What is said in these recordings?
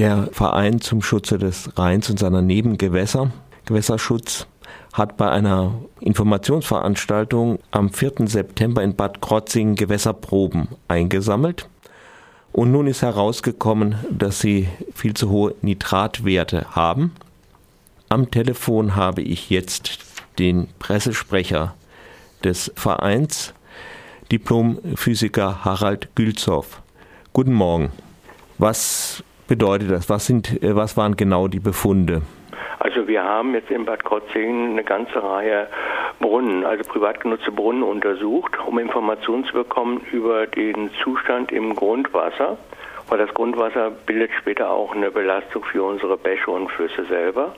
Der Verein zum Schutze des Rheins und seiner Nebengewässer, Gewässerschutz, hat bei einer Informationsveranstaltung am 4. September in Bad Krotzingen Gewässerproben eingesammelt. Und nun ist herausgekommen, dass sie viel zu hohe Nitratwerte haben. Am Telefon habe ich jetzt den Pressesprecher des Vereins, Diplomphysiker Harald Gülzow. Guten Morgen. Was bedeutet das? Was, sind, äh, was waren genau die Befunde? Also wir haben jetzt in Bad Krotzingen eine ganze Reihe Brunnen, also privat genutzte Brunnen untersucht, um Informationen zu bekommen über den Zustand im Grundwasser. Weil das Grundwasser bildet später auch eine Belastung für unsere Bäche und Flüsse selber.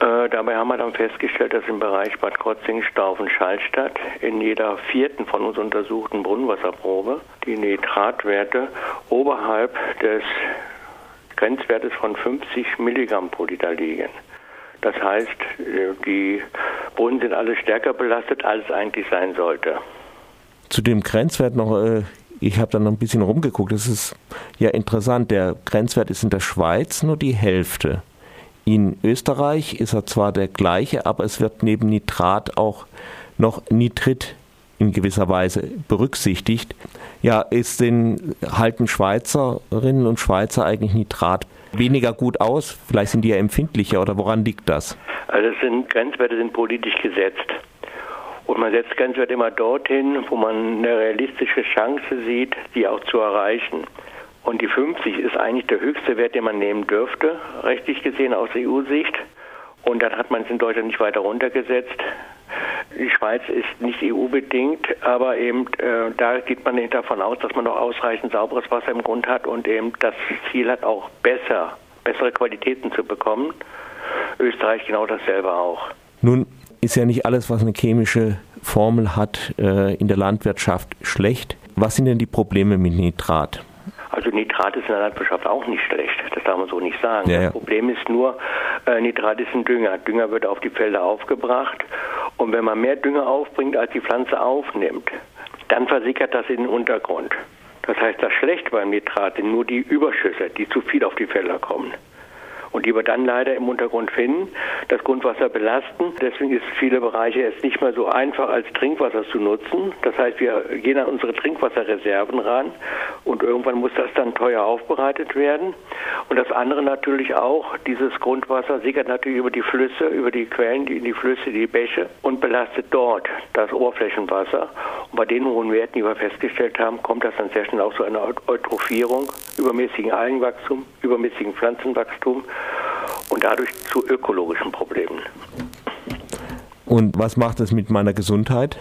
Äh, dabei haben wir dann festgestellt, dass im Bereich Bad Krotzingen, Staufen, Schallstadt in jeder vierten von uns untersuchten Brunnenwasserprobe die Nitratwerte oberhalb des Grenzwertes von 50 Milligramm pro Liter liegen. Das heißt, äh, die Brunnen sind alle stärker belastet, als es eigentlich sein sollte. Zu dem Grenzwert noch, äh, ich habe da noch ein bisschen rumgeguckt, das ist ja interessant, der Grenzwert ist in der Schweiz nur die Hälfte. In Österreich ist er zwar der gleiche, aber es wird neben Nitrat auch noch Nitrit in gewisser Weise berücksichtigt. Ja, ist den halten Schweizerinnen und Schweizer eigentlich Nitrat weniger gut aus? Vielleicht sind die ja empfindlicher oder woran liegt das? Also es sind Grenzwerte sind politisch gesetzt. Und man setzt Grenzwerte immer dorthin, wo man eine realistische Chance sieht, die auch zu erreichen. Und die 50 ist eigentlich der höchste Wert, den man nehmen dürfte, rechtlich gesehen aus EU-Sicht. Und dann hat man es in Deutschland nicht weiter runtergesetzt. Die Schweiz ist nicht EU-bedingt, aber eben äh, da geht man davon aus, dass man noch ausreichend sauberes Wasser im Grund hat und eben das Ziel hat, auch besser, bessere Qualitäten zu bekommen. Österreich genau dasselbe auch. Nun ist ja nicht alles, was eine chemische Formel hat, äh, in der Landwirtschaft schlecht. Was sind denn die Probleme mit Nitrat? Also Nitrat ist in der Landwirtschaft auch nicht schlecht, das darf man so nicht sagen. Ja, ja. Das Problem ist nur, äh, Nitrat ist ein Dünger. Dünger wird auf die Felder aufgebracht und wenn man mehr Dünger aufbringt, als die Pflanze aufnimmt, dann versickert das in den Untergrund. Das heißt, das Schlechte beim Nitrat sind nur die Überschüsse, die zu viel auf die Felder kommen und die wir dann leider im Untergrund finden, das Grundwasser belasten. Deswegen ist viele Bereiche jetzt nicht mehr so einfach als Trinkwasser zu nutzen. Das heißt, wir gehen an unsere Trinkwasserreserven ran und irgendwann muss das dann teuer aufbereitet werden. Und das andere natürlich auch, dieses Grundwasser sickert natürlich über die Flüsse, über die Quellen, in die Flüsse, die Bäche und belastet dort das Oberflächenwasser. Und bei den hohen Werten, die wir festgestellt haben, kommt das dann sehr schnell auch zu einer Eutrophierung, übermäßigen Algenwachstum, übermäßigen Pflanzenwachstum und dadurch zu ökologischen Problemen. Und was macht es mit meiner Gesundheit?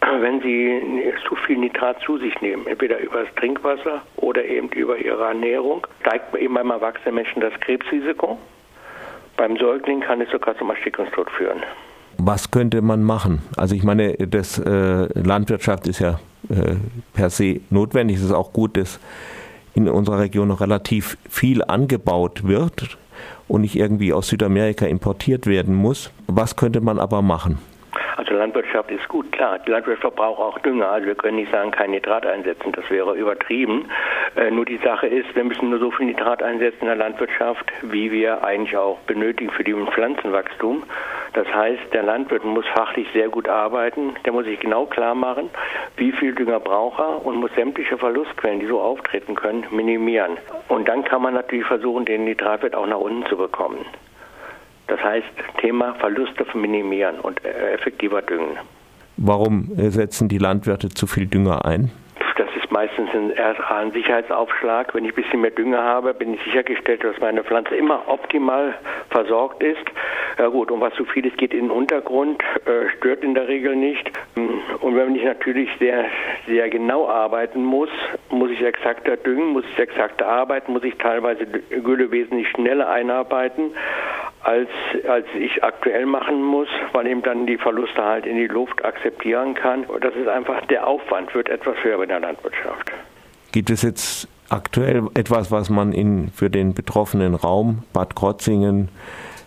Wenn Sie zu viel Nitrat zu sich nehmen, entweder über das Trinkwasser oder eben über Ihre Ernährung, steigt eben beim erwachsenen Menschen das Krebsrisiko. Beim Säugling kann es sogar zum Erstickungstod führen. Was könnte man machen? Also ich meine, das äh, Landwirtschaft ist ja äh, per se notwendig. Es ist auch gut, dass in unserer Region noch relativ viel angebaut wird und nicht irgendwie aus Südamerika importiert werden muss. Was könnte man aber machen? Also Landwirtschaft ist gut, klar. Die Landwirtschaft braucht auch Dünger. Also wir können nicht sagen, kein Nitrat einsetzen. Das wäre übertrieben. Äh, nur die Sache ist, wir müssen nur so viel Nitrat einsetzen in der Landwirtschaft, wie wir eigentlich auch benötigen für den Pflanzenwachstum. Das heißt, der Landwirt muss fachlich sehr gut arbeiten. Der muss sich genau klar machen, wie viel Dünger braucht er und muss sämtliche Verlustquellen, die so auftreten können, minimieren. Und dann kann man natürlich versuchen, den Nitratwert auch nach unten zu bekommen. Das heißt, Thema Verluste minimieren und äh, effektiver düngen. Warum setzen die Landwirte zu viel Dünger ein? Das ist meistens ein, ein Sicherheitsaufschlag. Wenn ich ein bisschen mehr Dünger habe, bin ich sichergestellt, dass meine Pflanze immer optimal versorgt ist. Ja gut, und was zu viel ist, geht in den Untergrund, äh, stört in der Regel nicht. Und wenn ich natürlich sehr, sehr genau arbeiten muss, muss ich exakter düngen, muss ich exakter arbeiten, muss ich teilweise Gülle wesentlich schneller einarbeiten als, als ich aktuell machen muss, weil eben dann die Verluste halt in die Luft akzeptieren kann. Das ist einfach, der Aufwand wird etwas höher in der Landwirtschaft. Gibt es jetzt aktuell etwas, was man in, für den betroffenen Raum Bad Krotzingen,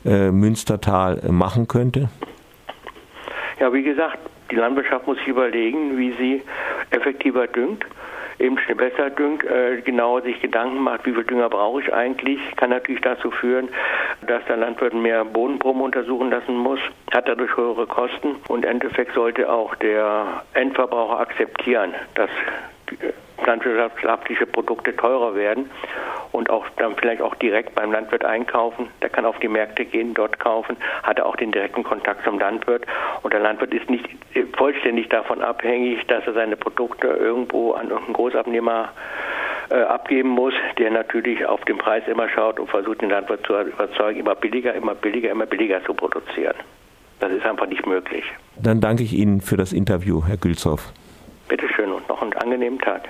Münstertal äh, machen könnte? Ja, wie gesagt, die Landwirtschaft muss sich überlegen, wie sie effektiver düngt eben schnell besser düngt, äh, genau sich Gedanken macht, wie viel Dünger brauche ich eigentlich, kann natürlich dazu führen, dass der Landwirt mehr Bodenproben untersuchen lassen muss, hat dadurch höhere Kosten und im Endeffekt sollte auch der Endverbraucher akzeptieren, dass landwirtschaftliche Produkte teurer werden und auch dann vielleicht auch direkt beim Landwirt einkaufen. Der kann auf die Märkte gehen, dort kaufen, hat er auch den direkten Kontakt zum Landwirt und der Landwirt ist nicht vollständig davon abhängig, dass er seine Produkte irgendwo an irgendeinen Großabnehmer äh, abgeben muss, der natürlich auf den Preis immer schaut und versucht, den Landwirt zu überzeugen, immer billiger, immer billiger, immer billiger zu produzieren. Das ist einfach nicht möglich. Dann danke ich Ihnen für das Interview, Herr Gülzow. Bitte schön und noch einen angenehmen Tag.